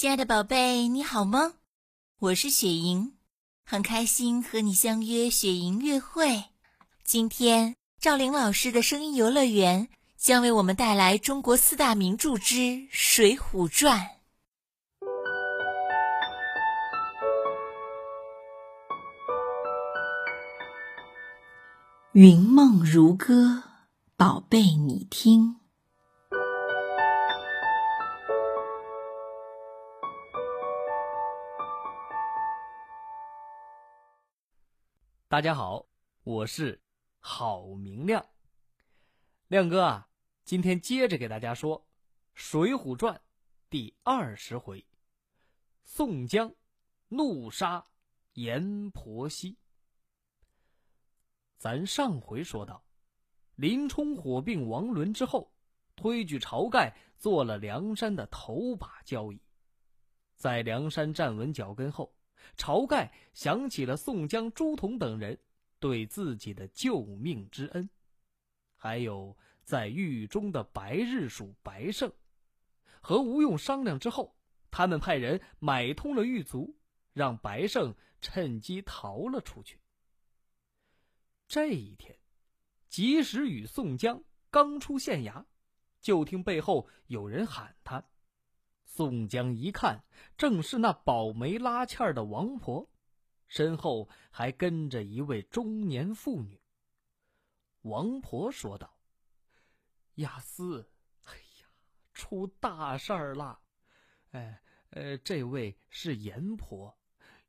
亲爱的宝贝，你好吗？我是雪莹，很开心和你相约雪莹约会。今天赵玲老师的声音游乐园将为我们带来中国四大名著之《水浒传》。云梦如歌，宝贝你听。大家好，我是郝明亮。亮哥啊，今天接着给大家说《水浒传》第二十回：宋江怒杀阎婆惜。咱上回说到，林冲火并王伦之后，推举晁盖做了梁山的头把交椅。在梁山站稳脚跟后。晁盖想起了宋江、朱仝等人对自己的救命之恩，还有在狱中的白日鼠白胜，和吴用商量之后，他们派人买通了狱卒，让白胜趁机逃了出去。这一天，及时雨宋江刚出县衙，就听背后有人喊他。宋江一看，正是那保媒拉纤的王婆，身后还跟着一位中年妇女。王婆说道：“亚斯，哎呀，出大事儿了！哎，呃，这位是阎婆，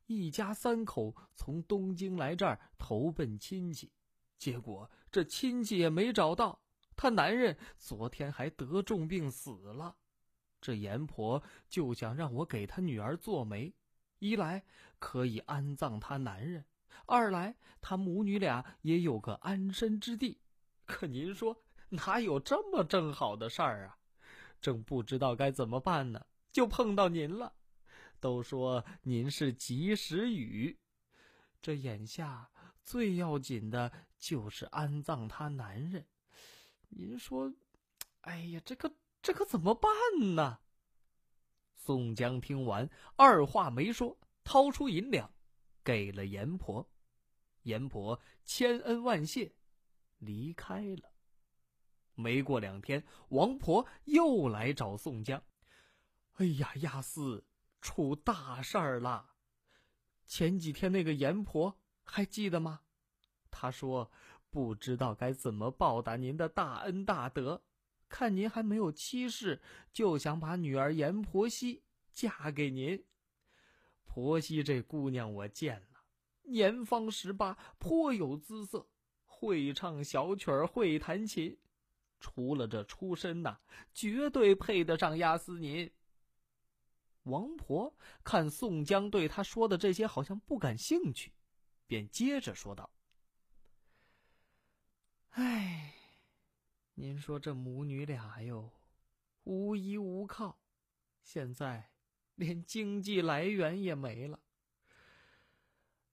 一家三口从东京来这儿投奔亲戚，结果这亲戚也没找到，她男人昨天还得重病死了。”这阎婆就想让我给她女儿做媒，一来可以安葬她男人，二来她母女俩也有个安身之地。可您说哪有这么正好的事儿啊？正不知道该怎么办呢，就碰到您了。都说您是及时雨，这眼下最要紧的就是安葬她男人。您说，哎呀，这个。这可怎么办呢？宋江听完，二话没说，掏出银两，给了阎婆。阎婆千恩万谢，离开了。没过两天，王婆又来找宋江：“哎呀，亚四出大事儿了！前几天那个阎婆还记得吗？他说不知道该怎么报答您的大恩大德。”看您还没有妻室，就想把女儿阎婆惜嫁给您。婆惜这姑娘我见了，年方十八，颇有姿色，会唱小曲儿，会弹琴。除了这出身呐，绝对配得上押司您。王婆看宋江对他说的这些好像不感兴趣，便接着说道：“哎。”您说这母女俩哟，无依无靠，现在连经济来源也没了。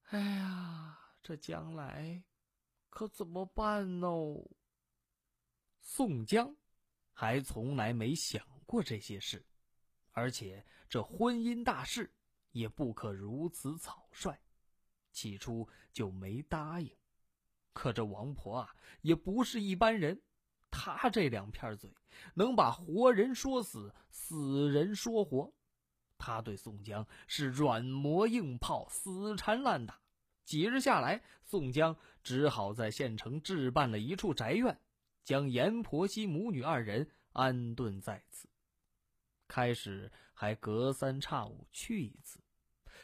哎呀，这将来可怎么办呢？宋江还从来没想过这些事，而且这婚姻大事也不可如此草率，起初就没答应。可这王婆啊，也不是一般人。他这两片嘴，能把活人说死，死人说活。他对宋江是软磨硬泡，死缠烂打。几日下来，宋江只好在县城置办了一处宅院，将阎婆惜母女二人安顿在此。开始还隔三差五去一次，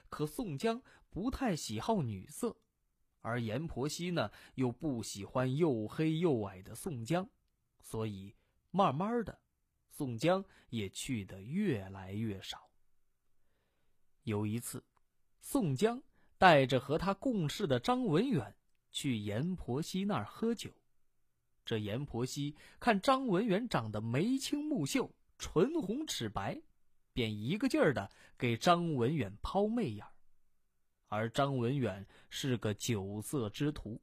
可宋江不太喜好女色，而阎婆惜呢，又不喜欢又黑又矮的宋江。所以，慢慢的，宋江也去的越来越少。有一次，宋江带着和他共事的张文远去阎婆惜那儿喝酒。这阎婆惜看张文远长得眉清目秀、唇红齿白，便一个劲儿的给张文远抛媚眼。而张文远是个酒色之徒。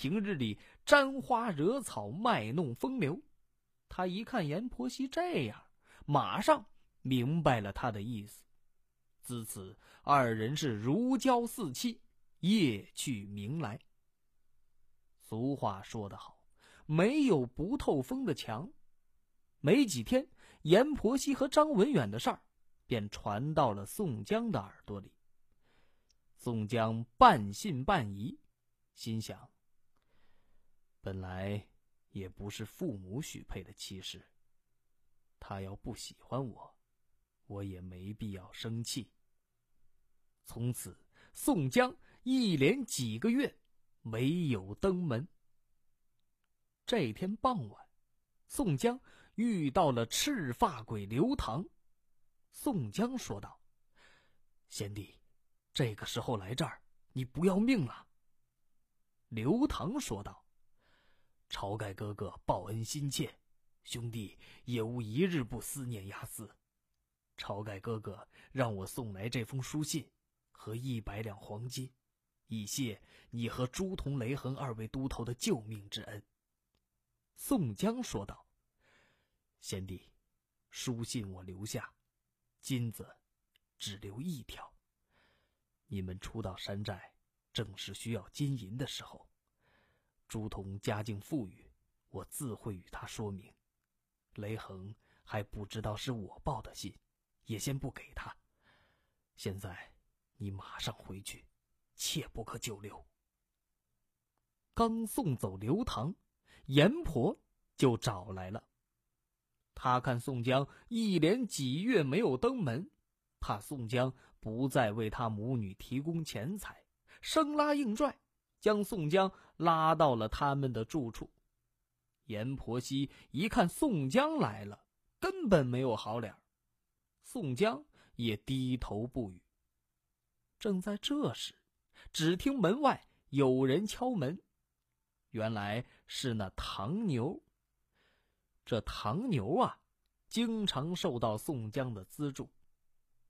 平日里沾花惹草、卖弄风流，他一看阎婆惜这样，马上明白了他的意思，自此，二人是如胶似漆，夜去明来。俗话说得好，没有不透风的墙。没几天，阎婆惜和张文远的事儿便传到了宋江的耳朵里。宋江半信半疑，心想：本来也不是父母许配的妻室，他要不喜欢我，我也没必要生气。从此，宋江一连几个月。没有登门。这天傍晚，宋江遇到了赤发鬼刘唐。宋江说道：“贤弟，这个时候来这儿，你不要命了？”刘唐说道：“晁盖哥哥报恩心切，兄弟也无一日不思念押司。晁盖哥哥让我送来这封书信和一百两黄金。”以谢你和朱仝、雷横二位都头的救命之恩。”宋江说道。“贤弟，书信我留下，金子只留一条。你们初到山寨，正是需要金银的时候。朱仝家境富裕，我自会与他说明。雷横还不知道是我报的信，也先不给他。现在你马上回去。”切不可久留。刚送走刘唐，阎婆就找来了。他看宋江一连几月没有登门，怕宋江不再为他母女提供钱财，生拉硬拽，将宋江拉到了他们的住处。阎婆惜一看宋江来了，根本没有好脸宋江也低头不语。正在这时，只听门外有人敲门，原来是那唐牛。这唐牛啊，经常受到宋江的资助，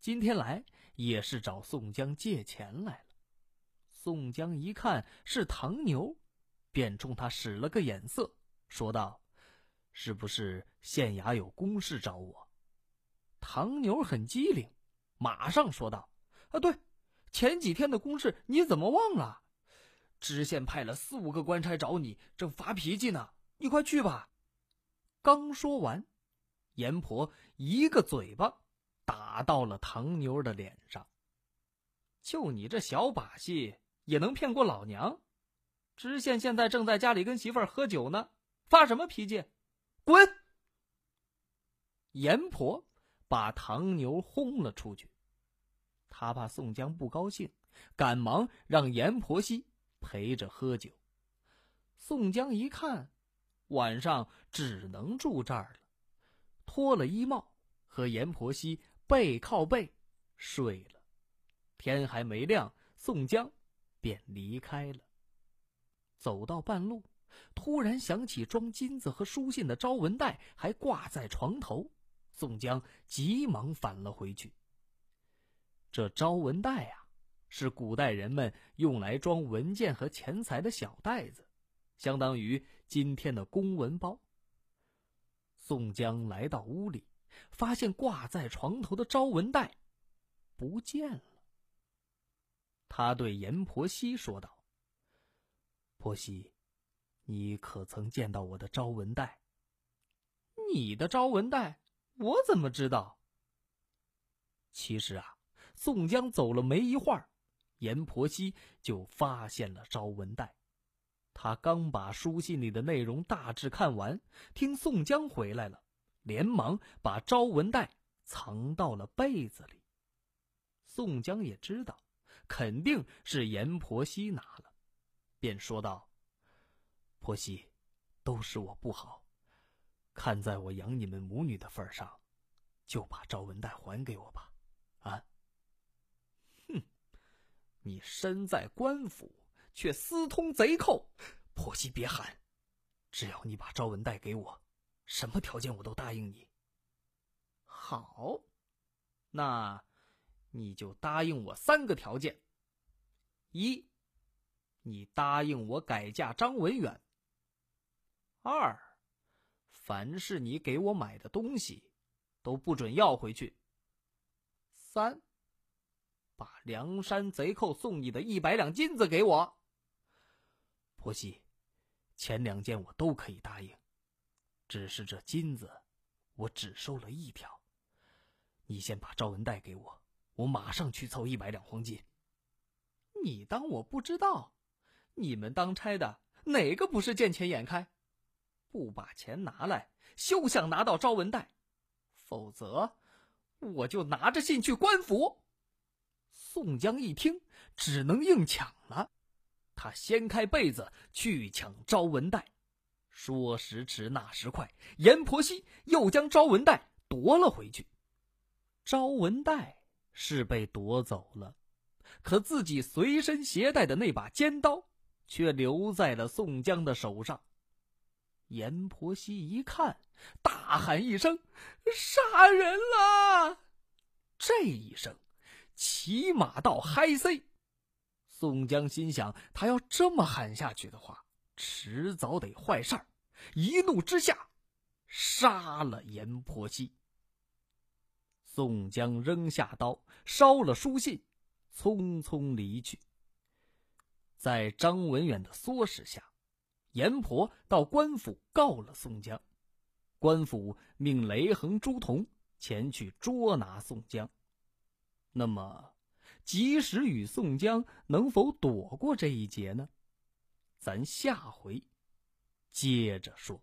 今天来也是找宋江借钱来了。宋江一看是唐牛，便冲他使了个眼色，说道：“是不是县衙有公事找我？”唐牛很机灵，马上说道：“啊，对。”前几天的公事你怎么忘了？知县派了四五个官差找你，正发脾气呢。你快去吧。刚说完，阎婆一个嘴巴打到了唐牛的脸上。就你这小把戏，也能骗过老娘？知县现在正在家里跟媳妇儿喝酒呢，发什么脾气？滚！阎婆把唐牛轰了出去。他怕宋江不高兴，赶忙让阎婆惜陪着喝酒。宋江一看，晚上只能住这儿了，脱了衣帽，和阎婆惜背靠背睡了。天还没亮，宋江便离开了。走到半路，突然想起装金子和书信的招文袋还挂在床头，宋江急忙返了回去。这招文袋啊，是古代人们用来装文件和钱财的小袋子，相当于今天的公文包。宋江来到屋里，发现挂在床头的招文袋不见了。他对阎婆惜说道：“婆惜，你可曾见到我的招文袋？你的招文袋，我怎么知道？其实啊。”宋江走了没一会儿，阎婆惜就发现了招文袋。他刚把书信里的内容大致看完，听宋江回来了，连忙把招文袋藏到了被子里。宋江也知道，肯定是阎婆惜拿了，便说道：“婆惜，都是我不好，看在我养你们母女的份上，就把招文袋还给我吧。”啊。哼你身在官府，却私通贼寇，婆媳别喊！只要你把招文袋给我，什么条件我都答应你。好，那你就答应我三个条件：一，你答应我改嫁张文远；二，凡是你给我买的东西，都不准要回去；三。把梁山贼寇送你的一百两金子给我。婆媳，前两件我都可以答应，只是这金子，我只收了一条。你先把招文带给我，我马上去凑一百两黄金。你当我不知道？你们当差的哪个不是见钱眼开？不把钱拿来，休想拿到招文袋，否则我就拿着信去官府。宋江一听，只能硬抢了。他掀开被子去抢招文袋，说时迟，那时快，阎婆惜又将招文袋夺了回去。招文袋是被夺走了，可自己随身携带的那把尖刀却留在了宋江的手上。阎婆惜一看，大喊一声：“杀人了！”这一声，骑马到嗨 C。宋江心想：他要这么喊下去的话，迟早得坏事儿。一怒之下，杀了阎婆惜。宋江扔下刀，烧了书信，匆匆离去。在张文远的唆使下。阎婆到官府告了宋江，官府命雷横、朱仝前去捉拿宋江。那么，及时雨宋江能否躲过这一劫呢？咱下回接着说。